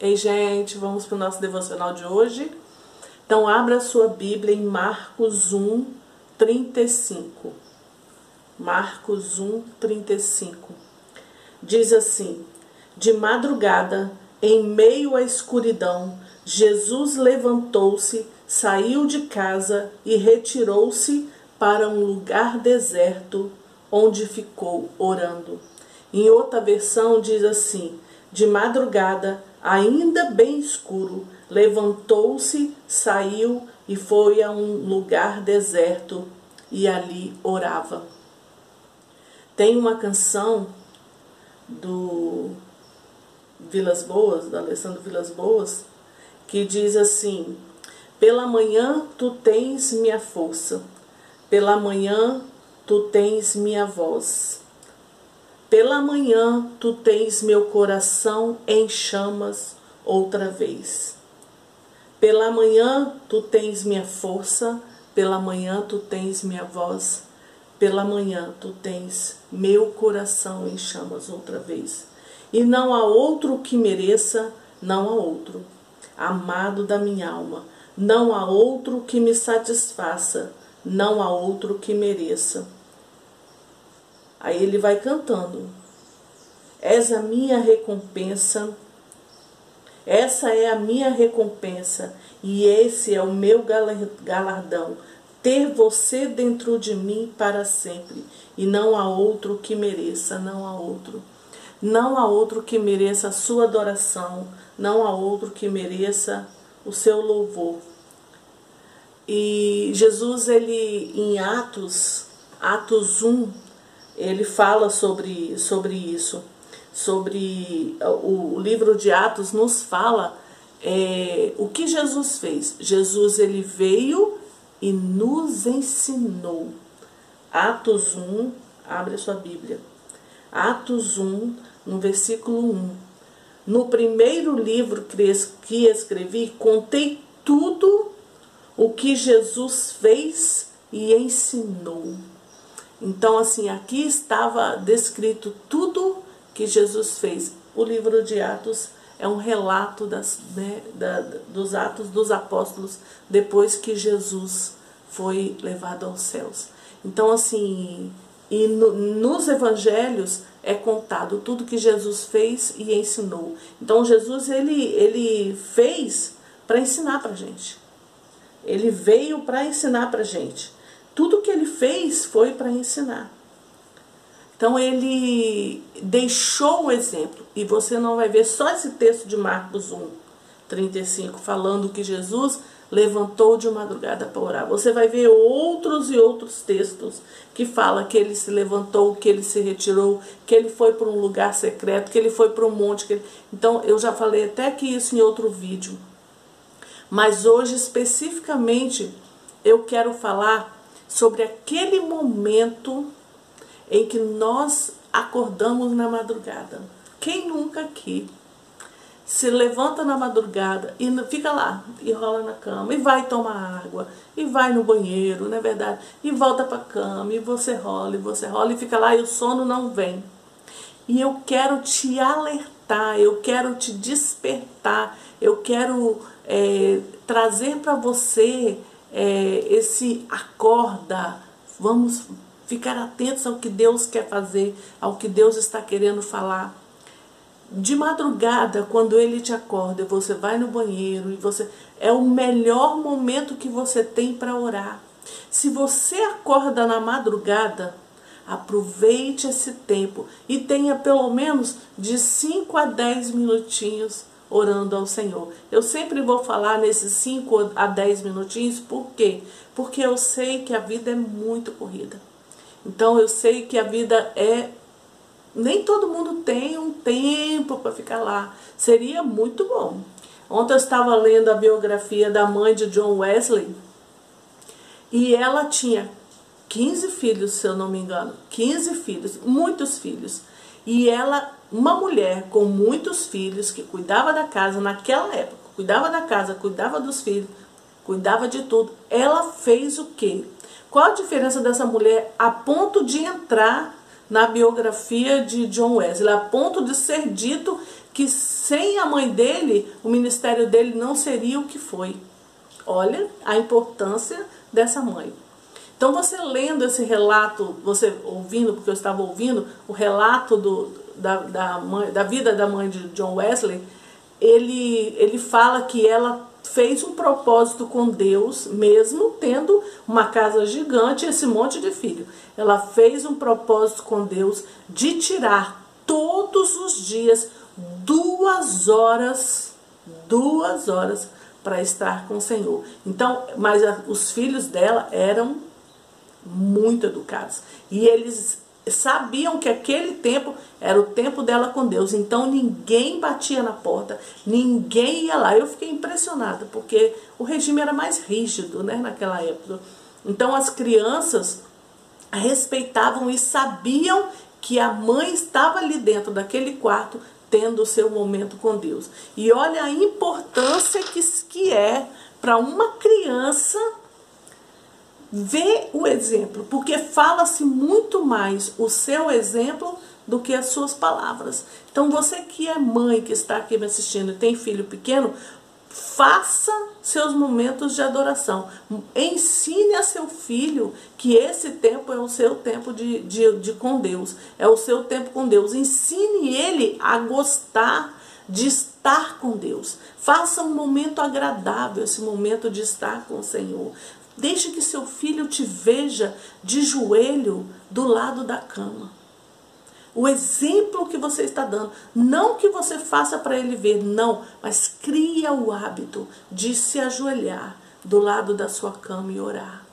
Ei, gente, vamos para o nosso devocional de hoje. Então, abra sua Bíblia em Marcos 1, 35. Marcos 1, 35. Diz assim: De madrugada, em meio à escuridão, Jesus levantou-se, saiu de casa e retirou-se para um lugar deserto, onde ficou orando. Em outra versão diz assim: De madrugada, ainda bem escuro, levantou-se, saiu e foi a um lugar deserto e ali orava. Tem uma canção do Vilas Boas, da Alessandro Vilas Boas, que diz assim: Pela manhã tu tens minha força, pela manhã tu tens minha voz. Pela manhã tu tens meu coração em chamas outra vez. Pela manhã tu tens minha força, pela manhã tu tens minha voz, pela manhã tu tens meu coração em chamas outra vez. E não há outro que mereça, não há outro, amado da minha alma, não há outro que me satisfaça, não há outro que mereça Aí ele vai cantando. És a minha recompensa. Essa é a minha recompensa e esse é o meu galardão. Ter você dentro de mim para sempre e não há outro que mereça, não há outro. Não há outro que mereça a sua adoração, não há outro que mereça o seu louvor. E Jesus, ele em Atos, Atos 1, ele fala sobre, sobre isso, sobre o, o livro de Atos nos fala é, o que Jesus fez. Jesus ele veio e nos ensinou. Atos 1, abre a sua Bíblia. Atos 1, no versículo 1. No primeiro livro que escrevi, contei tudo o que Jesus fez e ensinou. Então, assim, aqui estava descrito tudo que Jesus fez. O livro de Atos é um relato das, né, da, dos atos dos apóstolos depois que Jesus foi levado aos céus. Então, assim, e no, nos evangelhos é contado tudo que Jesus fez e ensinou. Então, Jesus ele, ele fez para ensinar para gente. Ele veio para ensinar para gente. Tudo que ele fez foi para ensinar. Então ele deixou o exemplo. E você não vai ver só esse texto de Marcos 1, 35, falando que Jesus levantou de madrugada para orar. Você vai ver outros e outros textos que fala que ele se levantou, que ele se retirou, que ele foi para um lugar secreto, que ele foi para um monte. Ele... Então eu já falei até que isso em outro vídeo. Mas hoje especificamente eu quero falar sobre aquele momento em que nós acordamos na madrugada. Quem nunca aqui se levanta na madrugada e fica lá, e rola na cama, e vai tomar água, e vai no banheiro, não é verdade? E volta para a cama, e você rola, e você rola, e fica lá, e o sono não vem. E eu quero te alertar, eu quero te despertar, eu quero é, trazer para você é, esse acorda, vamos ficar atentos ao que Deus quer fazer, ao que Deus está querendo falar. De madrugada, quando ele te acorda, você vai no banheiro e você é o melhor momento que você tem para orar. Se você acorda na madrugada, aproveite esse tempo e tenha pelo menos de 5 a 10 minutinhos orando ao Senhor. Eu sempre vou falar nesses 5 a 10 minutinhos, por quê? Porque eu sei que a vida é muito corrida. Então eu sei que a vida é. Nem todo mundo tem um tempo para ficar lá. Seria muito bom. Ontem eu estava lendo a biografia da mãe de John Wesley e ela tinha 15 filhos, se eu não me engano. 15 filhos, muitos filhos. E ela uma mulher com muitos filhos que cuidava da casa naquela época, cuidava da casa, cuidava dos filhos, cuidava de tudo, ela fez o quê? Qual a diferença dessa mulher a ponto de entrar na biografia de John Wesley, a ponto de ser dito que sem a mãe dele, o ministério dele não seria o que foi. Olha a importância dessa mãe. Então você lendo esse relato, você ouvindo, porque eu estava ouvindo, o relato do, da, da, mãe, da vida da mãe de John Wesley, ele, ele fala que ela fez um propósito com Deus, mesmo tendo uma casa gigante e esse monte de filho. Ela fez um propósito com Deus de tirar todos os dias duas horas, duas horas para estar com o Senhor. Então, mas a, os filhos dela eram muito educados e eles sabiam que aquele tempo era o tempo dela com Deus. Então ninguém batia na porta, ninguém ia lá. Eu fiquei impressionada, porque o regime era mais rígido né, naquela época. Então as crianças respeitavam e sabiam que a mãe estava ali dentro daquele quarto tendo o seu momento com Deus. E olha a importância que, que é para uma criança Vê o exemplo, porque fala-se muito mais o seu exemplo do que as suas palavras. Então, você que é mãe, que está aqui me assistindo e tem filho pequeno, faça seus momentos de adoração. Ensine a seu filho que esse tempo é o seu tempo de, de, de com Deus, é o seu tempo com Deus. Ensine ele a gostar de estar com Deus. Faça um momento agradável, esse momento de estar com o Senhor. Deixe que seu filho te veja de joelho do lado da cama. O exemplo que você está dando, não que você faça para ele ver, não, mas cria o hábito de se ajoelhar do lado da sua cama e orar.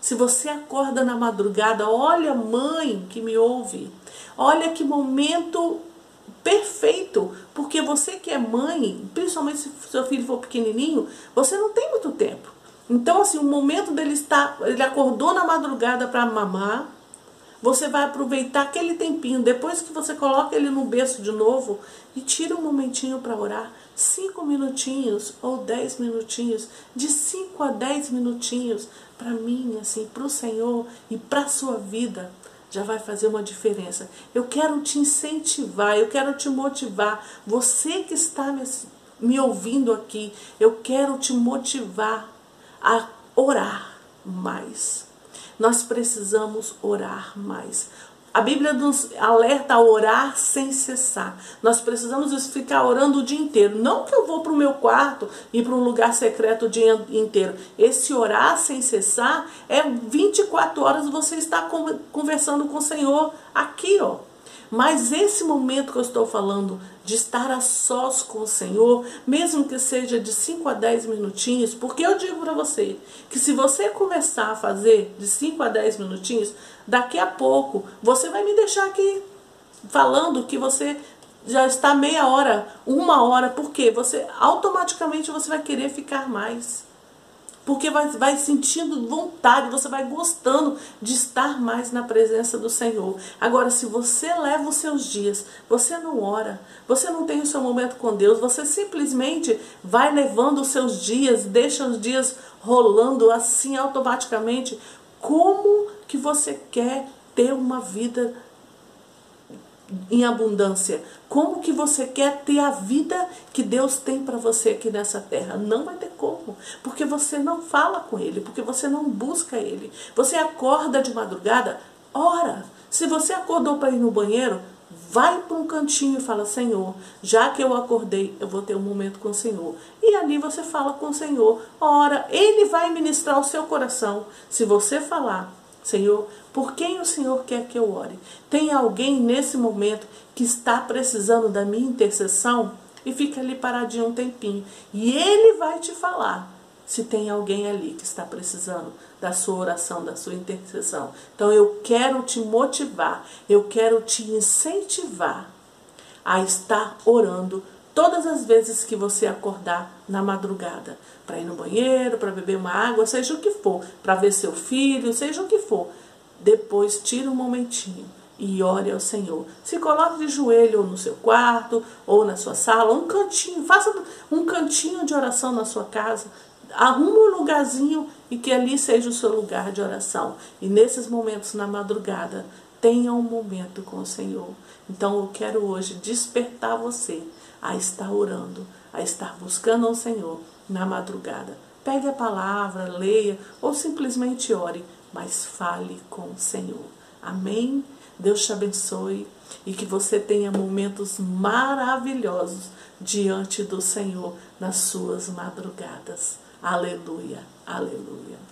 Se você acorda na madrugada, olha, mãe que me ouve, olha que momento perfeito, porque você que é mãe, principalmente se seu filho for pequenininho, você não tem muito tempo. Então, assim, o momento dele estar, ele acordou na madrugada para mamar, você vai aproveitar aquele tempinho, depois que você coloca ele no berço de novo, e tira um momentinho para orar, cinco minutinhos ou dez minutinhos, de cinco a dez minutinhos, para mim, assim, para o Senhor e para sua vida, já vai fazer uma diferença. Eu quero te incentivar, eu quero te motivar. Você que está me, me ouvindo aqui, eu quero te motivar a orar mais. Nós precisamos orar mais. A Bíblia nos alerta a orar sem cessar. Nós precisamos ficar orando o dia inteiro. Não que eu vou para o meu quarto e para um lugar secreto o dia inteiro. Esse orar sem cessar é 24 horas você está conversando com o Senhor aqui, ó. Mas esse momento que eu estou falando de estar a sós com o Senhor, mesmo que seja de 5 a 10 minutinhos, porque eu digo para você que se você começar a fazer de 5 a 10 minutinhos, daqui a pouco você vai me deixar aqui falando que você já está meia hora, uma hora, porque você automaticamente você vai querer ficar mais porque vai, vai sentindo vontade, você vai gostando de estar mais na presença do Senhor. Agora, se você leva os seus dias, você não ora, você não tem o seu momento com Deus, você simplesmente vai levando os seus dias, deixa os dias rolando assim automaticamente, como que você quer ter uma vida em abundância. Como que você quer ter a vida que Deus tem para você aqui nessa terra? Não vai ter como, porque você não fala com ele, porque você não busca ele. Você acorda de madrugada, ora. Se você acordou para ir no banheiro, vai para um cantinho e fala: Senhor, já que eu acordei, eu vou ter um momento com o Senhor. E ali você fala com o Senhor. Ora, ele vai ministrar o seu coração. Se você falar, Senhor, por quem o Senhor quer que eu ore? Tem alguém nesse momento que está precisando da minha intercessão? E fica ali paradinho um tempinho. E ele vai te falar se tem alguém ali que está precisando da sua oração, da sua intercessão. Então eu quero te motivar, eu quero te incentivar a estar orando todas as vezes que você acordar na madrugada, para ir no banheiro, para beber uma água, seja o que for, para ver seu filho, seja o que for. Depois tira um momentinho e ore ao Senhor. Se coloque de joelho no seu quarto ou na sua sala, um cantinho, faça um cantinho de oração na sua casa. Arruma um lugarzinho e que ali seja o seu lugar de oração. E nesses momentos na madrugada, tenha um momento com o Senhor. Então eu quero hoje despertar você a estar orando, a estar buscando ao Senhor na madrugada. Pegue a palavra, leia ou simplesmente ore, mas fale com o Senhor. Amém? Deus te abençoe e que você tenha momentos maravilhosos diante do Senhor nas suas madrugadas. Aleluia, aleluia.